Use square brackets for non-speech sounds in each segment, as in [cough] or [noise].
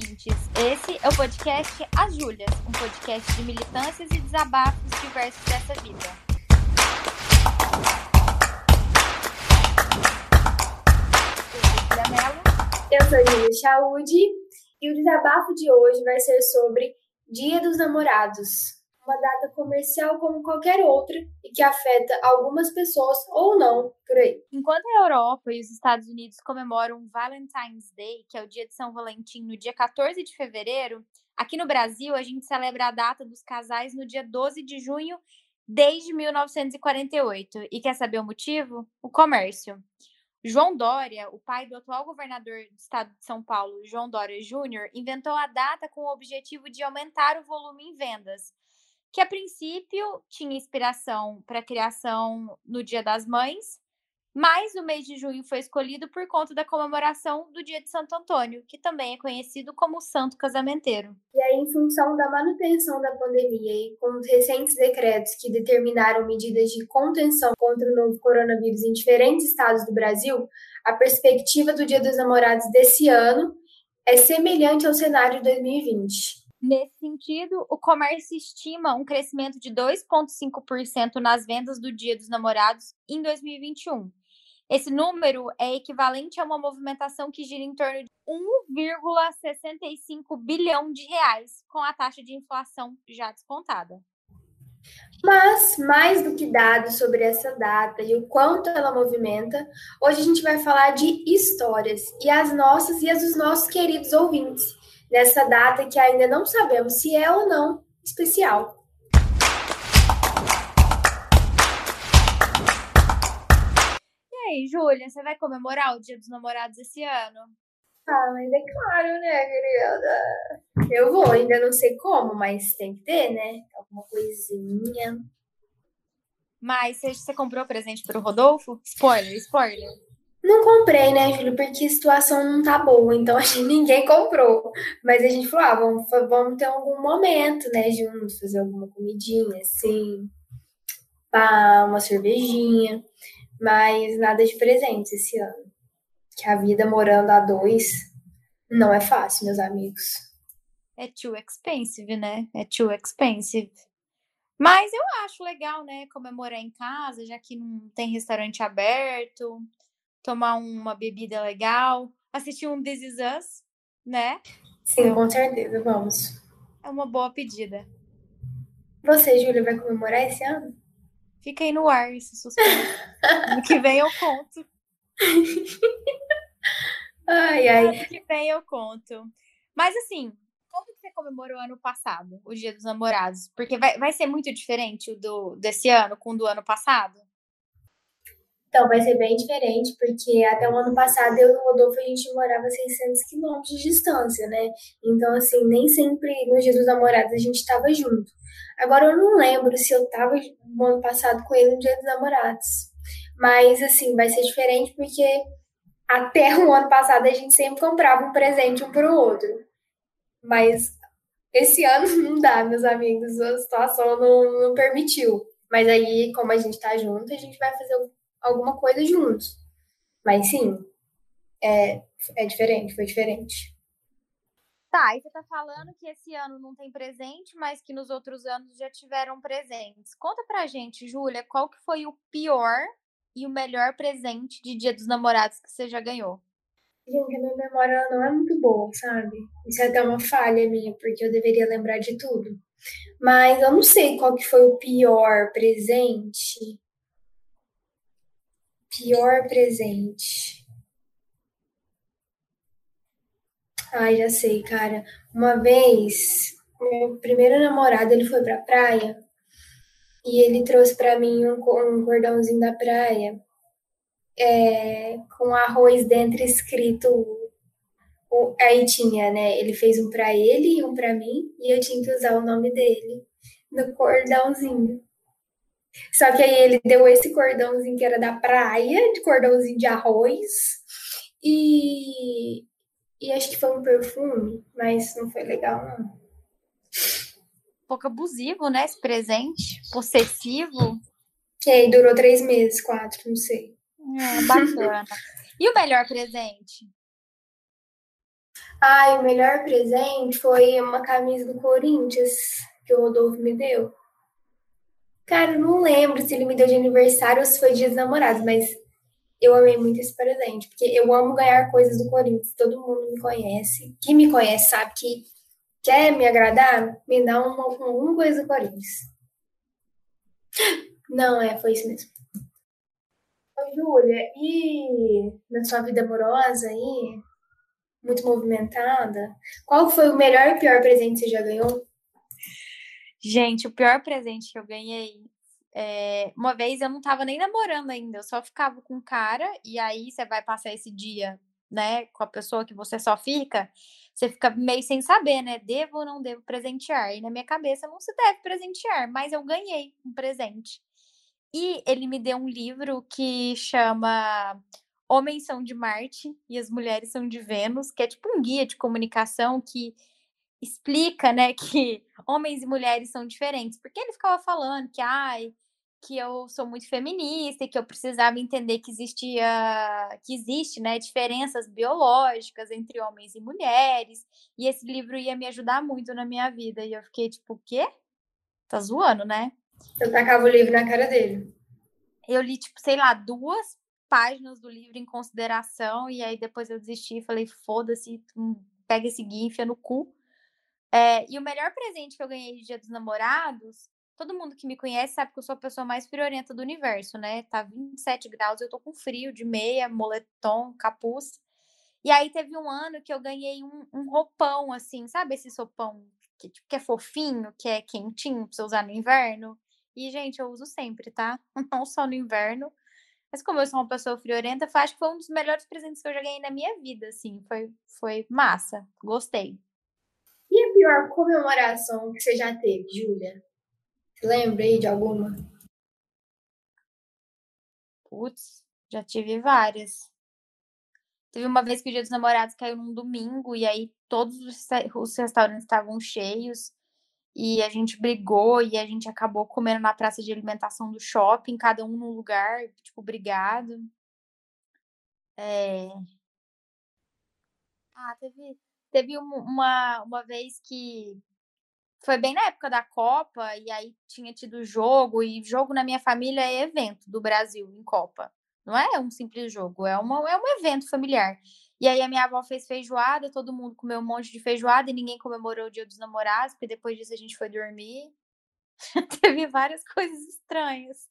ouvintes. Esse é o podcast As Júlias, um podcast de militâncias e desabafos diversos dessa vida. Eu sou a Júlia Chaude e o desabafo de hoje vai ser sobre Dia dos Namorados, uma data comercial como qualquer outra e que afeta algumas pessoas ou não por aí. Enquanto a Europa e os Estados Unidos comemoram Valentine's Day, que é o dia de São Valentim, no dia 14 de fevereiro, aqui no Brasil a gente celebra a data dos casais no dia 12 de junho desde 1948. E quer saber o motivo? O comércio. João Dória, o pai do atual governador do estado de São Paulo, João Dória Júnior, inventou a data com o objetivo de aumentar o volume em vendas, que a princípio tinha inspiração para a criação no Dia das Mães, mas o mês de junho foi escolhido por conta da comemoração do Dia de Santo Antônio, que também é conhecido como Santo Casamenteiro. E aí, em função da manutenção da pandemia e com os recentes decretos que determinaram medidas de contenção contra o novo coronavírus em diferentes estados do Brasil, a perspectiva do Dia dos Namorados desse ano é semelhante ao cenário de 2020. Nesse sentido, o comércio estima um crescimento de 2,5% nas vendas do Dia dos Namorados em 2021. Esse número é equivalente a uma movimentação que gira em torno de 1,65 bilhão de reais, com a taxa de inflação já descontada. Mas, mais do que dados sobre essa data e o quanto ela movimenta, hoje a gente vai falar de histórias, e as nossas e as dos nossos queridos ouvintes nessa data que ainda não sabemos se é ou não especial. E aí, Júlia, você vai comemorar o Dia dos Namorados esse ano? Ah, mas é claro, né, querida? Eu vou, ainda não sei como, mas tem que ter, né? Alguma coisinha. Mas você comprou presente para o Rodolfo? Spoiler, spoiler. Não comprei, né, Júlio, porque a situação não tá boa, então [laughs] a gente, ninguém comprou. Mas a gente falou, ah, vamos, vamos ter algum momento, né, juntos, fazer alguma comidinha, assim, pá, uma cervejinha, mas nada de presente esse ano. Que a vida morando a dois não é fácil, meus amigos. É too expensive, né? É too expensive. Mas eu acho legal, né, comemorar em casa, já que não tem restaurante aberto tomar uma bebida legal, assistir um This Is Us, né? Sim, com certeza, vamos. É uma boa pedida. Você, Júlia, vai comemorar esse ano? Fica aí no ar esse suspense. [laughs] no que vem eu conto. [laughs] ai, ai. No que vem eu conto. Mas assim, como que você comemorou ano passado, o Dia dos Namorados? Porque vai, vai ser muito diferente o do, desse ano com o do ano passado? Então, vai ser bem diferente, porque até o ano passado eu e o Rodolfo a gente morava a 600 quilômetros de distância, né? Então, assim, nem sempre no dia dos namorados a gente estava junto. Agora, eu não lembro se eu estava no ano passado com ele no dia dos namorados. Mas, assim, vai ser diferente porque até o ano passado a gente sempre comprava um presente um para o outro. Mas esse ano [laughs] não dá, meus amigos, a situação não, não permitiu. Mas aí, como a gente tá junto, a gente vai fazer alguma coisa juntos. Mas sim, é, é diferente, foi diferente. Tá, e você tá falando que esse ano não tem presente, mas que nos outros anos já tiveram presentes. Conta pra gente, Júlia, qual que foi o pior e o melhor presente de Dia dos Namorados que você já ganhou? Gente, a minha memória não é muito boa, sabe? Isso é até uma falha minha, porque eu deveria lembrar de tudo. Mas eu não sei qual que foi o pior presente. Pior presente. Ai, já sei, cara. Uma vez, meu primeiro namorado, ele foi pra praia e ele trouxe para mim um, um cordãozinho da praia é, com arroz dentro escrito. Aí tinha, né? Ele fez um para ele e um para mim e eu tinha que usar o nome dele no cordãozinho. Só que aí ele deu esse cordãozinho que era da praia, de cordãozinho de arroz. E, e acho que foi um perfume, mas não foi legal, não. Um pouco abusivo, né? Esse presente. Possessivo. E aí durou três meses, quatro, não sei. É, bacana. e o melhor presente? Ai, o melhor presente foi uma camisa do Corinthians que o Rodolfo me deu. Cara, não lembro se ele me deu de aniversário ou se foi dia dos namorados, mas eu amei muito esse presente, porque eu amo ganhar coisas do Corinthians. Todo mundo me conhece. Quem me conhece sabe que quer me agradar, me dá uma, uma coisa do Corinthians. Não, é, foi isso mesmo. Ô, Júlia, e na sua vida amorosa aí, muito movimentada, qual foi o melhor e pior presente que você já ganhou? Gente, o pior presente que eu ganhei. É... Uma vez eu não tava nem namorando ainda, eu só ficava com o cara, e aí você vai passar esse dia, né, com a pessoa que você só fica, você fica meio sem saber, né? Devo ou não devo presentear? E na minha cabeça não se deve presentear, mas eu ganhei um presente. E ele me deu um livro que chama Homens são de Marte e as Mulheres são de Vênus, que é tipo um guia de comunicação que explica, né, [laughs] que homens e mulheres são diferentes. Porque ele ficava falando que, ai, que eu sou muito feminista e que eu precisava entender que existia, que existe, né, diferenças biológicas entre homens e mulheres. E esse livro ia me ajudar muito na minha vida. E eu fiquei tipo, o quê? Tá zoando, né? Eu tacava o livro na cara dele. Eu li, tipo, sei lá, duas páginas do livro em consideração, e aí depois eu desisti e falei, foda-se, pega esse guia, enfia no cu. É, e o melhor presente que eu ganhei de Dia dos Namorados, todo mundo que me conhece sabe que eu sou a pessoa mais friorenta do universo, né? Tá 27 graus, eu tô com frio, de meia, moletom, capuz. E aí teve um ano que eu ganhei um, um roupão, assim, sabe esse roupão que, tipo, que é fofinho, que é quentinho pra você usar no inverno? E, gente, eu uso sempre, tá? [laughs] Não só no inverno. Mas como eu sou uma pessoa friorenta, acho que foi um dos melhores presentes que eu já ganhei na minha vida, assim. Foi, foi massa. Gostei. E a pior comemoração que você já teve, Júlia? Lembra aí de alguma? Putz, já tive várias. Teve uma vez que o Dia dos Namorados caiu num domingo e aí todos os restaurantes estavam cheios e a gente brigou e a gente acabou comendo na praça de alimentação do shopping, cada um num lugar, tipo, brigado. É... Ah, teve, teve uma, uma vez que foi bem na época da Copa, e aí tinha tido jogo, e jogo na minha família é evento do Brasil em Copa. Não é um simples jogo, é, uma, é um evento familiar. E aí a minha avó fez feijoada, todo mundo comeu um monte de feijoada e ninguém comemorou o dia dos namorados, porque depois disso a gente foi dormir. [laughs] Teve várias coisas estranhas.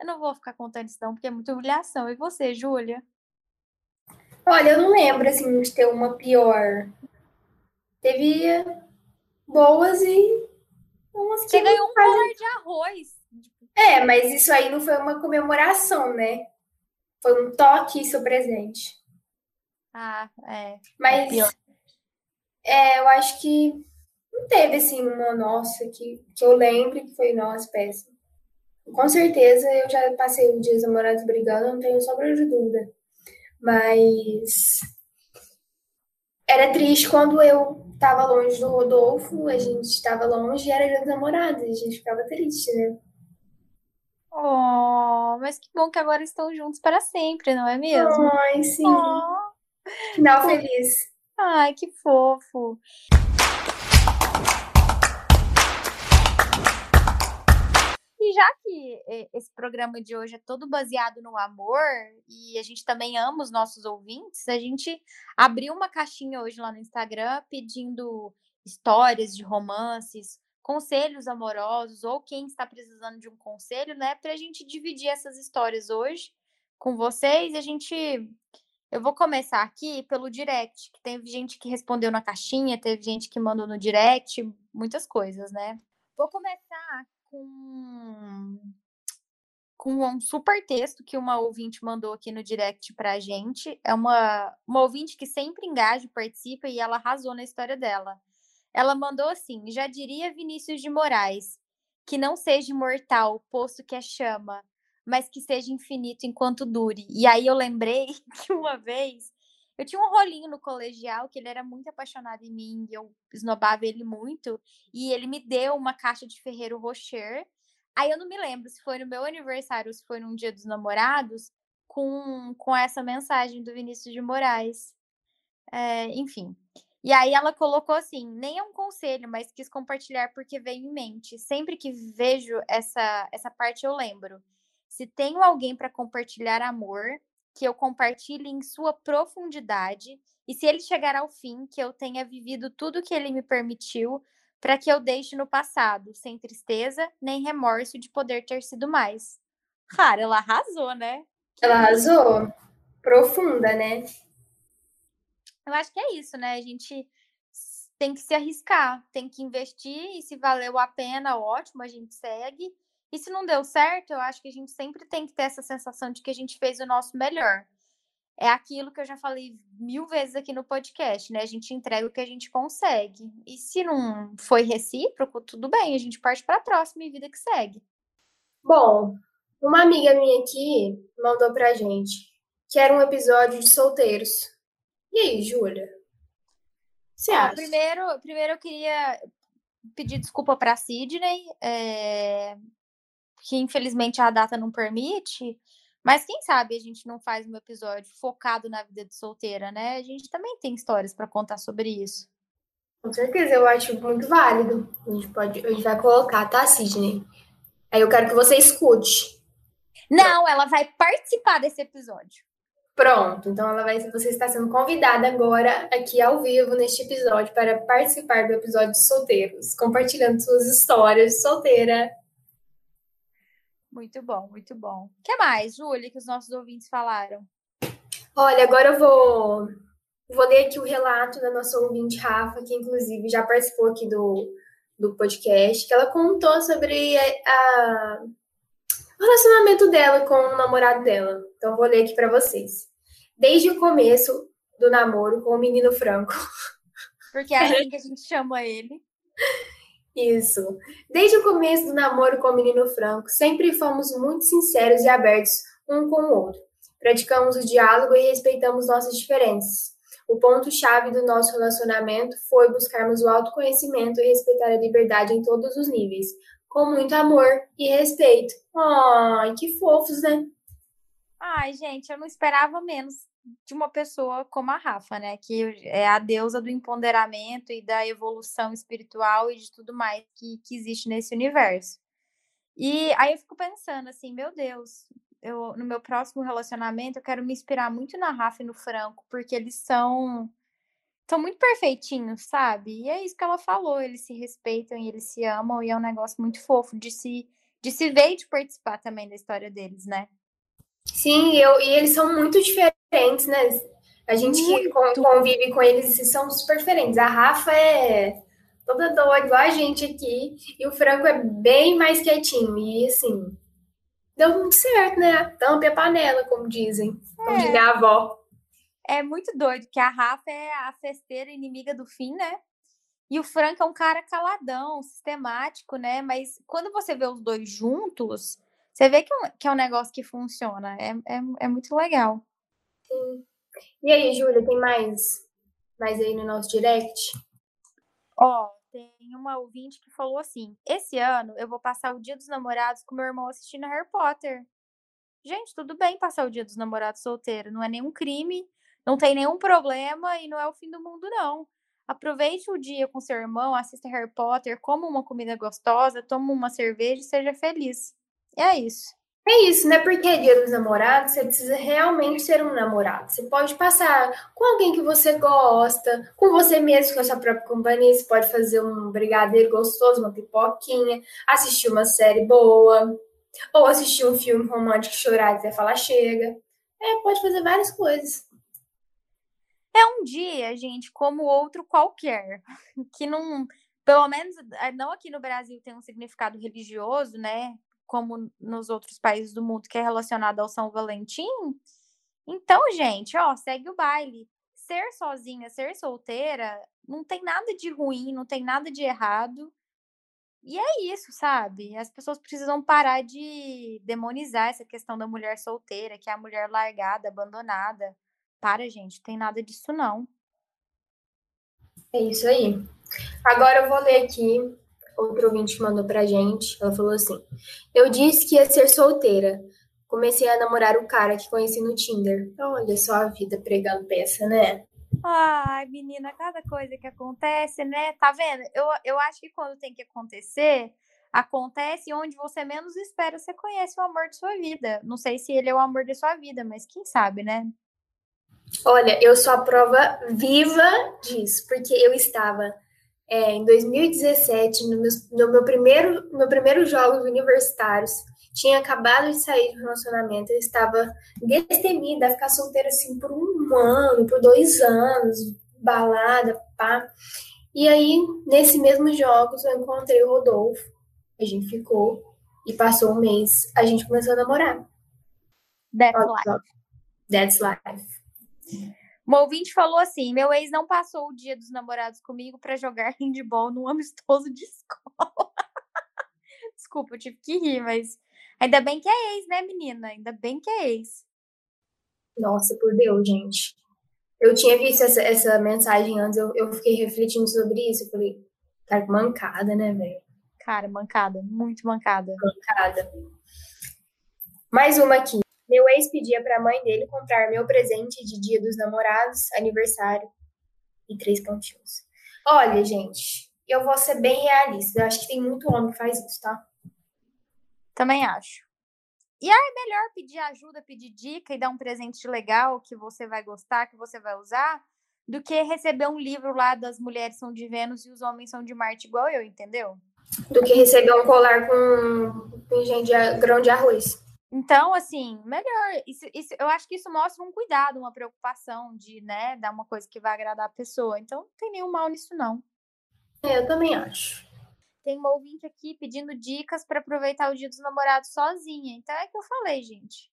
Eu não vou ficar contando isso não, porque é muita humilhação. E você, Júlia? Olha, eu não lembro, assim, de ter uma pior. Teve boas e umas que... Você ganhou um colar de arroz. É, mas isso aí não foi uma comemoração, né? Foi um toque seu presente. Ah, é. Mas é, eu acho que não teve assim uma nossa que, que eu lembre que foi nossa péssima. Com certeza eu já passei um dia namorados brigando, não tenho sombra de dúvida. Mas era triste quando eu tava longe do Rodolfo, a gente estava longe e era dia dos namorados, a gente ficava triste, né? Oh, mas que bom que agora estão juntos para sempre, não é mesmo? Ai, sim. Oh. Final feliz. Ai, que fofo. Já que esse programa de hoje é todo baseado no amor e a gente também ama os nossos ouvintes, a gente abriu uma caixinha hoje lá no Instagram pedindo histórias de romances, conselhos amorosos ou quem está precisando de um conselho, né, para a gente dividir essas histórias hoje com vocês. A gente eu vou começar aqui pelo direct, que teve gente que respondeu na caixinha, teve gente que mandou no direct, muitas coisas, né? Vou começar com com um super texto que uma ouvinte mandou aqui no direct pra gente. É uma, uma ouvinte que sempre engaja, participa e ela arrasou na história dela. Ela mandou assim: já diria Vinícius de Moraes, que não seja imortal, posto que é chama, mas que seja infinito enquanto dure. E aí eu lembrei [laughs] que uma vez eu tinha um rolinho no colegial que ele era muito apaixonado em mim, e eu esnobava ele muito, e ele me deu uma caixa de Ferreiro Rocher. Aí eu não me lembro se foi no meu aniversário ou se foi num dia dos namorados, com, com essa mensagem do Vinícius de Moraes. É, enfim. E aí ela colocou assim, nem é um conselho, mas quis compartilhar porque veio em mente. Sempre que vejo essa essa parte eu lembro. Se tenho alguém para compartilhar amor, que eu compartilhe em sua profundidade, e se ele chegar ao fim, que eu tenha vivido tudo que ele me permitiu, para que eu deixe no passado, sem tristeza nem remorso de poder ter sido mais. Cara, ela arrasou, né? Ela arrasou. Profunda, né? Eu acho que é isso, né? A gente tem que se arriscar, tem que investir e se valeu a pena, ótimo, a gente segue. E se não deu certo, eu acho que a gente sempre tem que ter essa sensação de que a gente fez o nosso melhor. É aquilo que eu já falei mil vezes aqui no podcast, né? A gente entrega o que a gente consegue. E se não foi recíproco, tudo bem, a gente parte para a próxima e vida que segue. Bom, uma amiga minha aqui mandou pra gente que era um episódio de solteiros. E aí, Júlia? Você ah, acha? Primeiro, primeiro eu queria pedir desculpa para Sidney, é... que infelizmente a data não permite. Mas quem sabe a gente não faz um episódio focado na vida de solteira, né? A gente também tem histórias para contar sobre isso. Com certeza, eu acho muito válido. A gente, pode, a gente vai colocar, tá, Sidney? Aí eu quero que você escute. Não, ela vai participar desse episódio. Pronto, então ela vai, você está sendo convidada agora aqui ao vivo neste episódio para participar do episódio de solteiros, compartilhando suas histórias de solteira. Muito bom, muito bom. O que mais, Júlia, que os nossos ouvintes falaram? Olha, agora eu vou, vou ler aqui o relato da nossa ouvinte Rafa, que inclusive já participou aqui do, do podcast, que ela contou sobre a, a o relacionamento dela com o namorado dela. Então, vou ler aqui para vocês. Desde o começo do namoro com o menino Franco. Porque é assim que a gente chama ele. [laughs] Isso. Desde o começo do namoro com o menino Franco, sempre fomos muito sinceros e abertos um com o outro. Praticamos o diálogo e respeitamos nossas diferenças. O ponto-chave do nosso relacionamento foi buscarmos o autoconhecimento e respeitar a liberdade em todos os níveis, com muito amor e respeito. Ai, que fofos, né? Ai, gente, eu não esperava menos de uma pessoa como a Rafa, né? Que é a deusa do empoderamento e da evolução espiritual e de tudo mais que, que existe nesse universo. E aí eu fico pensando assim, meu Deus, eu, no meu próximo relacionamento eu quero me inspirar muito na Rafa e no Franco, porque eles são são muito perfeitinhos, sabe? E é isso que ela falou, eles se respeitam e eles se amam e é um negócio muito fofo de se de se ver e de participar também da história deles, né? Sim, eu, e eles são muito diferentes, né? A gente muito. que convive com eles são super diferentes. A Rafa é toda doida, igual a gente aqui, e o Franco é bem mais quietinho. E assim, deu muito certo, né? A tampa a panela, como dizem, como é. diz minha avó é muito doido, que a Rafa é a festeira inimiga do fim, né? E o Frank é um cara caladão, sistemático, né? Mas quando você vê os dois juntos, você vê que é um, que é um negócio que funciona. É, é, é muito legal. Sim. E aí, Júlia, tem mais, mais aí no nosso direct? Ó, oh, tem uma ouvinte que falou assim: esse ano eu vou passar o dia dos namorados com meu irmão assistindo Harry Potter. Gente, tudo bem passar o dia dos namorados solteiro, não é nenhum crime. Não tem nenhum problema e não é o fim do mundo, não. Aproveite o dia com seu irmão, assista Harry Potter, coma uma comida gostosa, toma uma cerveja e seja feliz. É isso. É isso, né? Porque dia dos namorados, você precisa realmente ser um namorado. Você pode passar com alguém que você gosta, com você mesmo, com a sua própria companhia. Você pode fazer um brigadeiro gostoso, uma pipoquinha, assistir uma série boa, ou assistir um filme romântico chorar e até falar chega. É, pode fazer várias coisas. É um dia, gente, como outro qualquer, [laughs] que não, pelo menos, eh, não aqui no Brasil tem um significado religioso, né? Como nos outros países do mundo que é relacionado ao São Valentim. Então, gente, ó, segue o baile. Ser sozinha, ser solteira, não tem nada de ruim, não tem nada de errado. E é isso, sabe? As pessoas precisam parar de demonizar essa questão da mulher solteira, que é a mulher largada, abandonada. Para, gente, tem nada disso não. É isso aí. Agora eu vou ler aqui outro ouvinte mandou pra gente. Ela falou assim: Eu disse que ia ser solteira. Comecei a namorar o cara que conheci no Tinder. Olha só a vida pregando peça, né? Ai, menina, cada coisa que acontece, né? Tá vendo? Eu, eu acho que quando tem que acontecer, acontece onde você menos espera, você conhece o amor de sua vida. Não sei se ele é o amor de sua vida, mas quem sabe, né? Olha, eu sou a prova viva disso, porque eu estava é, em 2017, no meu, no meu primeiro, meu primeiro jogos universitários, tinha acabado de sair do relacionamento, eu estava destemida a ficar solteira assim por um ano, por dois anos, balada, pá. E aí, nesse mesmo jogos, eu encontrei o Rodolfo, a gente ficou, e passou um mês, a gente começou a namorar. That's life. That's life. Uma ouvinte falou assim: meu ex não passou o dia dos namorados comigo para jogar handball num amistoso de escola. [laughs] Desculpa, eu tive que rir, mas ainda bem que é ex, né, menina? Ainda bem que é ex. Nossa, por Deus, gente. Eu tinha visto essa, essa mensagem antes, eu, eu fiquei refletindo sobre isso. Eu falei, tá mancada, né, velho? Cara, mancada, muito mancada. Mancada. Mais uma aqui. Meu ex pedia para a mãe dele comprar meu presente de Dia dos Namorados, aniversário e três pontinhos. Olha, gente, eu vou ser bem realista. Eu acho que tem muito homem que faz isso, tá? Também acho. E aí é melhor pedir ajuda, pedir dica e dar um presente legal que você vai gostar, que você vai usar, do que receber um livro lá das mulheres são de Vênus e os homens são de Marte igual eu, entendeu? Do que receber um colar com, com de grão de arroz. Então, assim, melhor. Isso, isso, eu acho que isso mostra um cuidado, uma preocupação de, né, dar uma coisa que vai agradar a pessoa. Então, não tem nenhum mal nisso, não. É, eu também acho. Tem uma ouvinte aqui pedindo dicas para aproveitar o dia dos namorados sozinha. Então, é que eu falei, gente.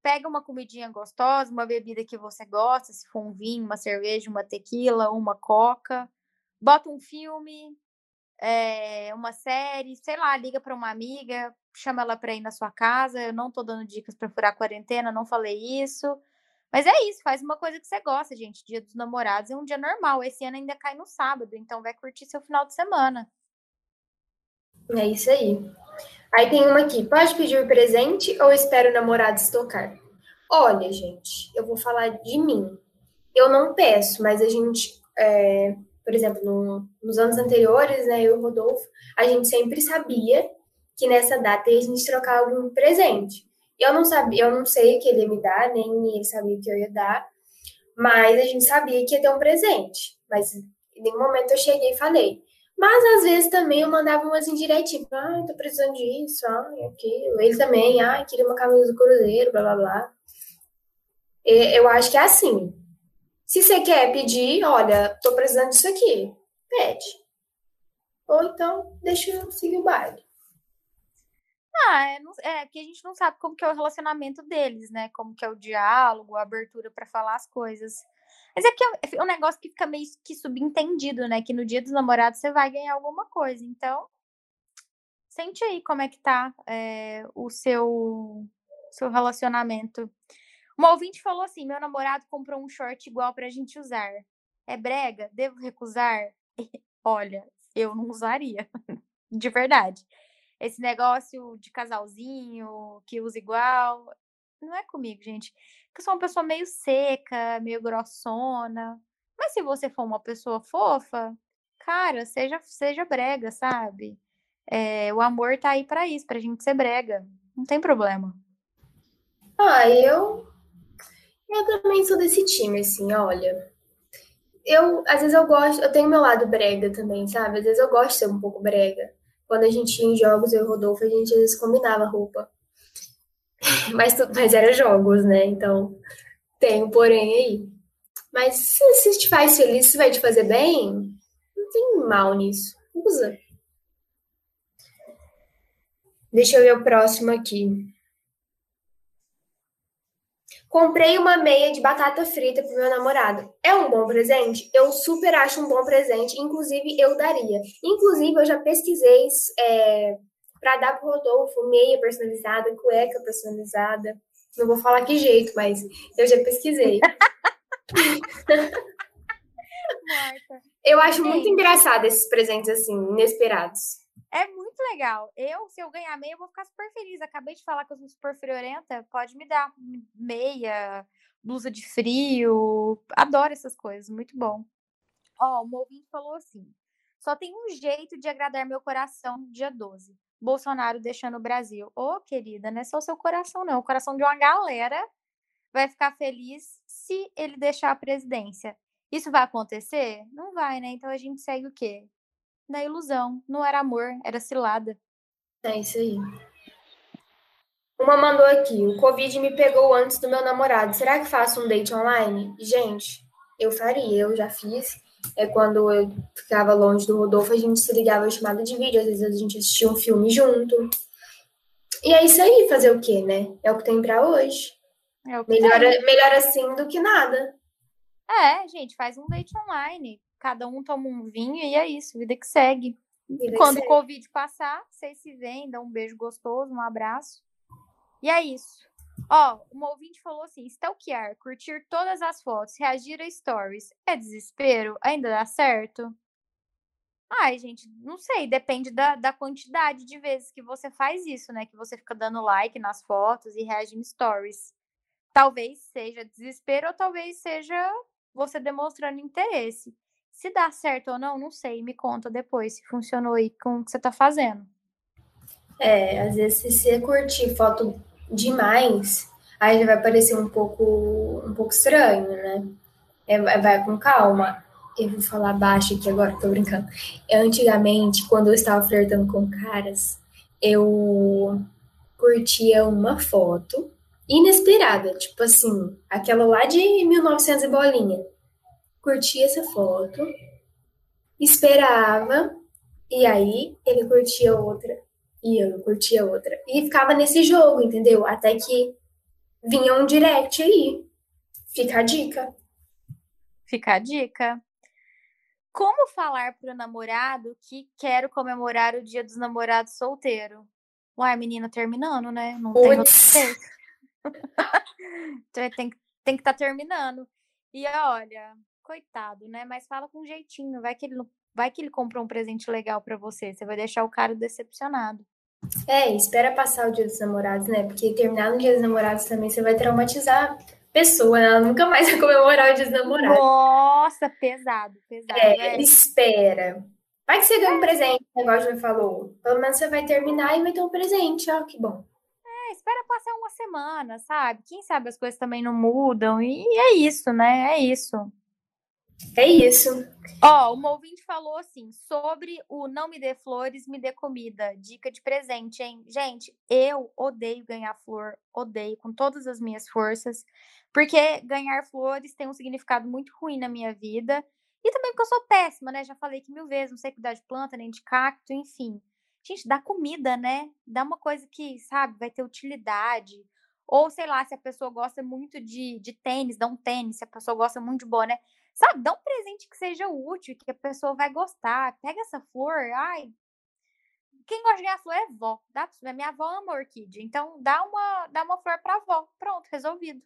Pega uma comidinha gostosa, uma bebida que você gosta, se for um vinho, uma cerveja, uma tequila, uma coca. Bota um filme, é, uma série, sei lá, liga para uma amiga, chama ela para ir na sua casa. Eu não tô dando dicas para furar a quarentena, não falei isso. Mas é isso, faz uma coisa que você gosta, gente. Dia dos namorados é um dia normal. Esse ano ainda cai no sábado, então vai curtir seu final de semana. É isso aí. Aí tem uma aqui. Pode pedir presente ou espera o namorado estocar? Olha, gente, eu vou falar de mim. Eu não peço, mas a gente é, por exemplo, no, nos anos anteriores, né, eu e o Rodolfo, a gente sempre sabia que nessa data a gente trocava algum presente. Eu não sabia, eu não sei o que ele ia me dar, nem ele sabia o que eu ia dar, mas a gente sabia que ia ter um presente. Mas em nenhum momento eu cheguei e falei. Mas às vezes também eu mandava umas indiretinhas, tipo, ah, tô precisando disso, ah, aquilo. Ele também, ah, queria uma camisa do Cruzeiro, blá blá blá. Eu acho que é assim. Se você quer pedir, olha, tô precisando disso aqui, pede. Ou então, deixa eu seguir o baile. Ah, é, é que a gente não sabe como que é o relacionamento deles, né? Como que é o diálogo, a abertura para falar as coisas. Mas é que é, é um negócio que fica meio que subentendido, né? Que no dia dos namorados você vai ganhar alguma coisa. Então, sente aí como é que tá é, o seu, seu relacionamento. Uma ouvinte falou assim: meu namorado comprou um short igual pra gente usar. É brega? Devo recusar? [laughs] Olha, eu não usaria. [laughs] de verdade. Esse negócio de casalzinho que usa igual, não é comigo, gente. Eu sou uma pessoa meio seca, meio grossona. Mas se você for uma pessoa fofa, cara, seja, seja brega, sabe? É, o amor tá aí para isso, pra gente ser brega. Não tem problema. Ah, eu eu também sou desse time, assim, olha. Eu, às vezes eu gosto, eu tenho meu lado brega também, sabe? Às vezes eu gosto de ser um pouco brega. Quando a gente ia em jogos, eu e o Rodolfo, a gente às vezes combinava roupa. [laughs] Mas, mas era jogos, né? Então, tem um porém aí. Mas se, se te faz feliz, se vai te fazer bem, não tem mal nisso. Usa. Deixa eu ver o próximo aqui. Comprei uma meia de batata frita pro meu namorado. É um bom presente? Eu super acho um bom presente. Inclusive, eu daria. Inclusive, eu já pesquisei é, para dar pro Rodolfo meia personalizada, cueca personalizada. Não vou falar que jeito, mas eu já pesquisei. [laughs] [laughs] eu acho muito engraçado esses presentes assim, inesperados. É muito legal. Eu, se eu ganhar meia, eu vou ficar super feliz. Acabei de falar que eu sou super friorenta. Pode me dar meia, blusa de frio. Adoro essas coisas, muito bom. Ó, o ouvinte falou assim: só tem um jeito de agradar meu coração dia 12. Bolsonaro deixando o Brasil. Ô, oh, querida, não é só o seu coração, não. O coração de uma galera vai ficar feliz se ele deixar a presidência. Isso vai acontecer? Não vai, né? Então a gente segue o quê? Da ilusão. Não era amor, era cilada. É isso aí. Uma mandou aqui: o Covid me pegou antes do meu namorado. Será que faço um date online? Gente, eu faria, eu já fiz. É quando eu ficava longe do Rodolfo, a gente se ligava chamada de vídeo, às vezes a gente assistia um filme junto. E é isso aí, fazer o quê, né? É o que tem para hoje. É melhor, melhor assim do que nada. É, gente, faz um date online. Cada um toma um vinho e é isso, vida que segue. Vida Quando o Covid passar, vocês se veem, dão um beijo gostoso, um abraço. E é isso. Ó, uma ouvinte falou assim: stalkear, curtir todas as fotos, reagir a stories. É desespero? Ainda dá certo? Ai, gente, não sei, depende da, da quantidade de vezes que você faz isso, né? Que você fica dando like nas fotos e reagindo stories. Talvez seja desespero ou talvez seja você demonstrando interesse. Se dá certo ou não, não sei. Me conta depois se funcionou aí com o que você tá fazendo. É, às vezes se você curtir foto demais, aí já vai parecer um pouco, um pouco estranho, né? É, vai com calma. Eu vou falar baixo aqui agora, tô brincando. Antigamente, quando eu estava flertando com caras, eu curtia uma foto inesperada, tipo assim, aquela lá de 1900 e bolinha. Curtia essa foto, esperava, e aí ele curtia outra, e eu curtia outra. E ficava nesse jogo, entendeu? Até que vinha um direct aí. Fica a dica. Fica a dica. Como falar pro namorado que quero comemorar o dia dos namorados solteiro? Uai, menina, terminando, né? Não tem outro jeito. tem, tem que estar tá terminando. E olha, coitado, né? Mas fala com jeitinho. Vai que ele Vai que ele comprou um presente legal para você, você vai deixar o cara decepcionado. É, espera passar o dia dos namorados, né? Porque terminar no dia dos namorados também você vai traumatizar a pessoa, né? ela nunca mais [laughs] vai comemorar o dia dos namorados. Nossa, pesado, pesado. É, né? espera. Vai que você ganha um presente, o negócio já falou. Pelo menos você vai terminar e vai ter um presente, ó, que bom. É, espera passar uma semana, sabe? Quem sabe as coisas também não mudam. E é isso, né? É isso. É isso. Ó, uma ouvinte falou assim, sobre o não me dê flores, me dê comida. Dica de presente, hein? Gente, eu odeio ganhar flor, odeio com todas as minhas forças, porque ganhar flores tem um significado muito ruim na minha vida. E também porque eu sou péssima, né? Já falei que mil vezes, não sei cuidar de planta, nem de cacto, enfim. Gente, dá comida, né? Dá uma coisa que, sabe, vai ter utilidade. Ou, sei lá, se a pessoa gosta muito de, de tênis, dá um tênis. Se a pessoa gosta muito de boné, Sabe, dá um presente que seja útil, que a pessoa vai gostar. Pega essa flor, ai. Quem gosta de ganhar flor é vó. Dá pra Minha avó ama orquídea. Então, dá uma, dá uma flor pra avó. Pronto, resolvido.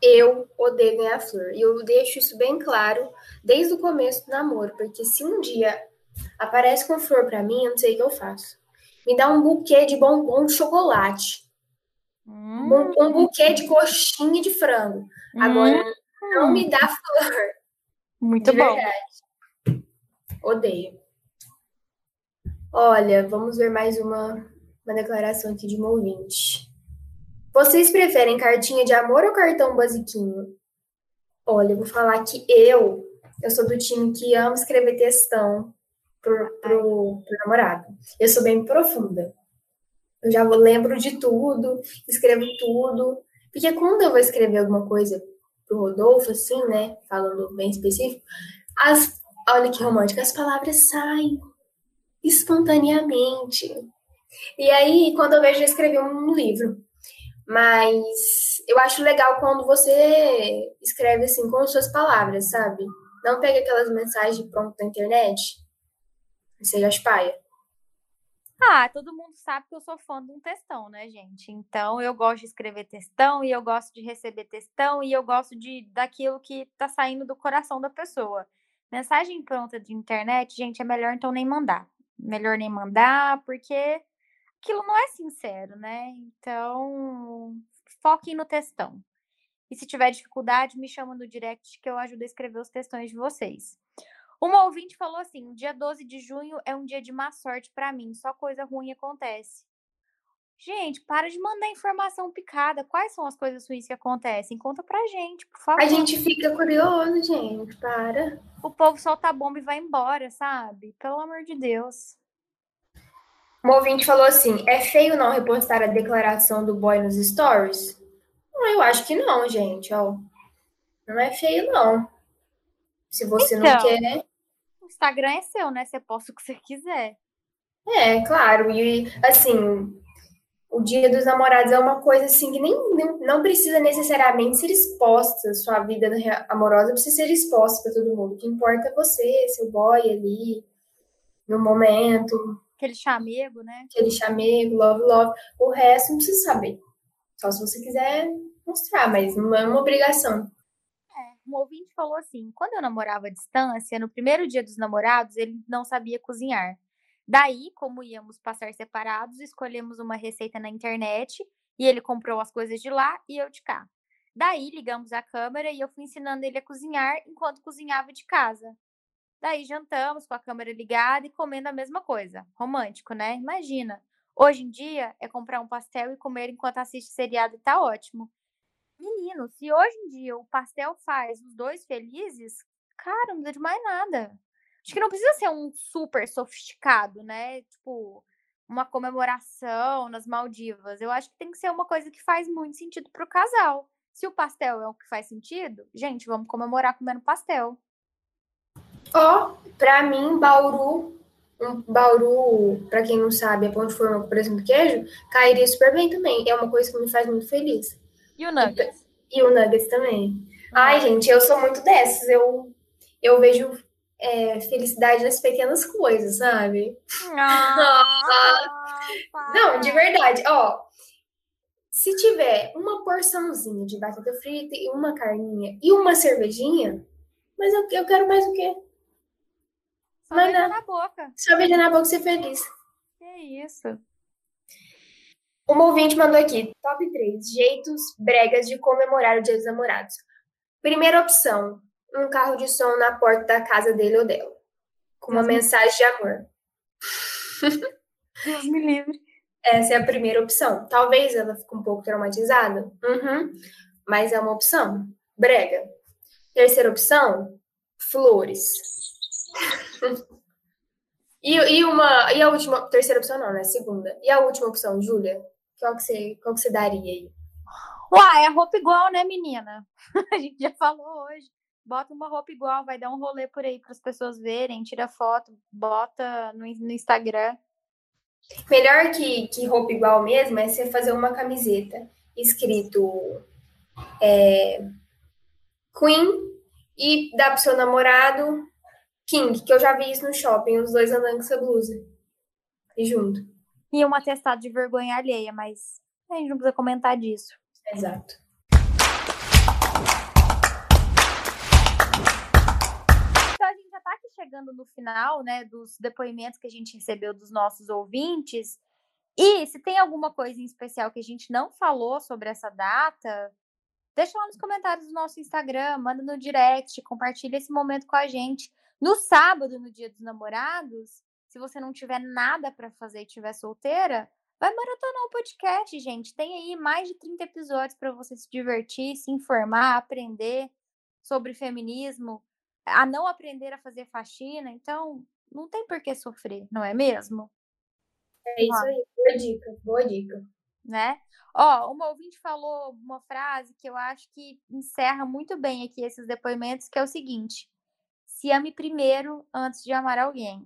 Eu odeio ganhar flor. E eu deixo isso bem claro desde o começo do namoro. Porque se um dia aparece com flor pra mim, eu não sei o que eu faço. Me dá um buquê de bombom de chocolate. Hum. Um, um buquê de coxinha de frango. Agora, hum. Não me dá flor. Muito de bom. Verdade. Odeio. Olha, vamos ver mais uma, uma declaração aqui de um ouvinte. Vocês preferem cartinha de amor ou cartão basiquinho? Olha, eu vou falar que eu, eu sou do time que ama escrever textão pro, pro, pro namorado. Eu sou bem profunda. Eu já lembro de tudo, escrevo tudo. Porque quando eu vou escrever alguma coisa pro Rodolfo, assim, né? Falando bem específico, as, olha que romântico, as palavras saem espontaneamente. E aí, quando eu vejo, eu escrevi um livro. Mas eu acho legal quando você escreve assim com suas palavras, sabe? Não pega aquelas mensagens prontas da internet. Você já paia. Ah, todo mundo sabe que eu sou fã de um textão, né, gente? Então eu gosto de escrever textão e eu gosto de receber textão e eu gosto de daquilo que tá saindo do coração da pessoa. Mensagem pronta de internet, gente, é melhor então nem mandar. melhor nem mandar, porque aquilo não é sincero, né? Então, foquem no textão. E se tiver dificuldade, me chama no direct que eu ajudo a escrever os textões de vocês. Uma ouvinte falou assim: dia 12 de junho é um dia de má sorte para mim, só coisa ruim acontece. Gente, para de mandar informação picada. Quais são as coisas ruins que acontecem? Conta pra gente, por favor. A gente fica curioso, gente. Para. O povo solta a bomba e vai embora, sabe? Pelo amor de Deus. Um ouvinte falou assim: é feio não repostar a declaração do boy nos stories? Não, eu acho que não, gente. Ó. Não é feio, não. Se você então, não quer. Instagram é seu, né? Você posta o que você quiser. É, claro. E, assim, o Dia dos Namorados é uma coisa assim que nem, nem não precisa necessariamente ser exposta. Sua vida amorosa precisa ser exposta para todo mundo. O que importa é você, seu boy ali, no momento. Aquele chamego, né? Aquele chamego, love, love. O resto não precisa saber. Só se você quiser mostrar, mas não é uma obrigação. Um ouvinte falou assim: quando eu namorava à distância, no primeiro dia dos namorados, ele não sabia cozinhar. Daí, como íamos passar separados, escolhemos uma receita na internet e ele comprou as coisas de lá e eu de cá. Daí, ligamos a câmera e eu fui ensinando ele a cozinhar enquanto cozinhava de casa. Daí, jantamos com a câmera ligada e comendo a mesma coisa. Romântico, né? Imagina. Hoje em dia, é comprar um pastel e comer enquanto assiste seriado e tá ótimo. Menino, se hoje em dia o pastel faz os dois felizes, cara, não precisa de mais nada. Acho que não precisa ser um super sofisticado, né? Tipo, uma comemoração nas Maldivas. Eu acho que tem que ser uma coisa que faz muito sentido pro casal. Se o pastel é o que faz sentido, gente, vamos comemorar comendo pastel. Ó, oh, pra mim, Bauru, um Bauru, pra quem não sabe, é pão de forma com presunto queijo, cairia super bem também. É uma coisa que me faz muito feliz. E o Nuggets? E, o Nuggets também. Ai, gente, eu sou muito dessas. Eu, eu vejo é, felicidade nas pequenas coisas, sabe? Ah, Não, de verdade. Ó, se tiver uma porçãozinha de batata frita e uma carninha e uma cervejinha, mas eu, eu quero mais o quê? Só beijar na boca. Só beijar na boca e ser feliz. Que isso. Uma ouvinte mandou aqui, top 3 jeitos bregas de comemorar o Dia dos Namorados. Primeira opção, um carro de som na porta da casa dele ou dela, com uma mensagem de amor. [laughs] Deus me livre. Essa é a primeira opção. Talvez ela fique um pouco traumatizada, uhum. mas é uma opção. Brega. Terceira opção, flores. [laughs] e, e, uma, e a última, terceira opção não, né? Segunda. E a última opção, Júlia? Qual que você, qual que você daria aí? Uai, é roupa igual, né, menina? [laughs] a gente já falou hoje bota uma roupa igual, vai dar um rolê por aí para as pessoas verem, tira foto, bota no, no Instagram. Melhor que, que roupa igual mesmo é você fazer uma camiseta escrito é, Queen e dar pro seu namorado King, que eu já vi isso no shopping, os dois andando com essa blusa. E junto. E um atestado de vergonha alheia, mas a gente não precisa comentar disso. Exato. chegando no final, né, dos depoimentos que a gente recebeu dos nossos ouvintes. E se tem alguma coisa em especial que a gente não falou sobre essa data, deixa lá nos comentários do nosso Instagram, manda no direct, compartilha esse momento com a gente. No sábado, no Dia dos Namorados, se você não tiver nada para fazer e estiver solteira, vai maratonar o podcast, gente. Tem aí mais de 30 episódios para você se divertir, se informar, aprender sobre feminismo, a não aprender a fazer faxina, então não tem por que sofrer, não é mesmo? É isso aí, boa dica, boa dica. Né? Ó, uma ouvinte falou uma frase que eu acho que encerra muito bem aqui esses depoimentos, que é o seguinte: se ame primeiro antes de amar alguém.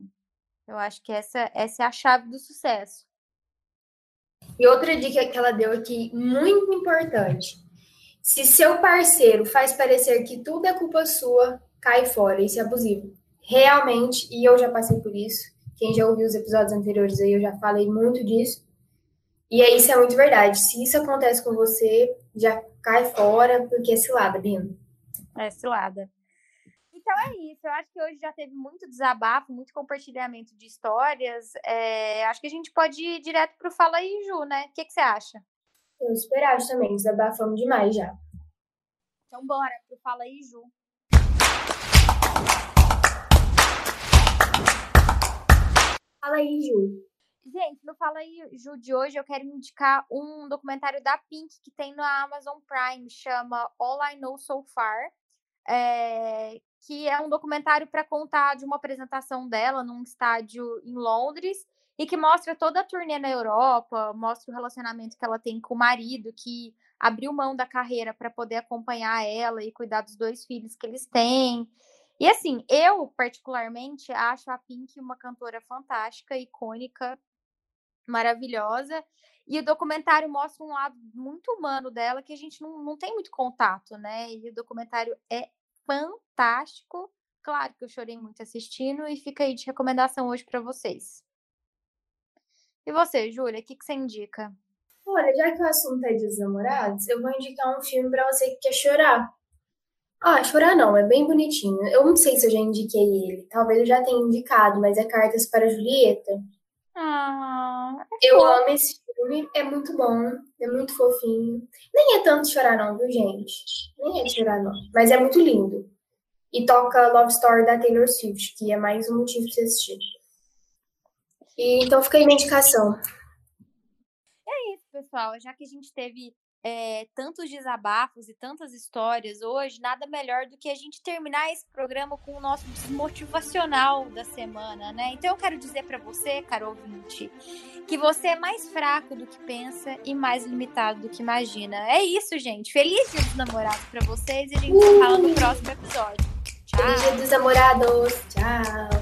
Eu acho que essa, essa é a chave do sucesso. E outra dica que ela deu aqui, muito importante. Se seu parceiro faz parecer que tudo é culpa sua, cai fora, isso é abusivo. Realmente, e eu já passei por isso. Quem já ouviu os episódios anteriores aí, eu já falei muito disso. E aí, isso é muito verdade. Se isso acontece com você, já cai fora, porque é cilada, Bino. É cilada. Então é isso. Eu acho que hoje já teve muito desabafo, muito compartilhamento de histórias. É, acho que a gente pode ir direto pro Fala aí, Ju, né? O que, que você acha? Eu esperava também, desabafamos demais já. Então bora pro Fala aí, Ju. Fala aí, Ju. Gente, no Fala aí, Ju, de hoje eu quero indicar um documentário da Pink que tem na Amazon Prime, chama All I Know So Far, é, que é um documentário para contar de uma apresentação dela num estádio em Londres e que mostra toda a turnê na Europa, mostra o relacionamento que ela tem com o marido, que abriu mão da carreira para poder acompanhar ela e cuidar dos dois filhos que eles têm. E assim, eu particularmente acho a Pink uma cantora fantástica, icônica, maravilhosa. E o documentário mostra um lado muito humano dela que a gente não, não tem muito contato, né? E o documentário é fantástico. Claro que eu chorei muito assistindo e fica aí de recomendação hoje para vocês. E você, Júlia, o que, que você indica? Olha, já que o assunto é dos namorados, eu vou indicar um filme para você que quer chorar. Ah, chorar não, é bem bonitinho. Eu não sei se eu já indiquei ele. Talvez eu já tenha indicado, mas é Cartas para Julieta. Ah, é eu amo esse é muito bom, é muito fofinho. Nem é tanto chorar não, viu, gente? Nem é chorar não, mas é muito lindo. E toca Love Story da Taylor Swift, que é mais um motivo para você assistir. E, então fica aí minha indicação. É isso, pessoal. Já que a gente teve é, tantos desabafos e tantas histórias hoje, nada melhor do que a gente terminar esse programa com o nosso desmotivacional da semana, né? Então eu quero dizer para você, caro ouvinte, que você é mais fraco do que pensa e mais limitado do que imagina. É isso, gente. Feliz Dia dos Namorados para vocês e a gente se fala no próximo episódio. Tchau. Feliz Dia dos Namorados. Tchau.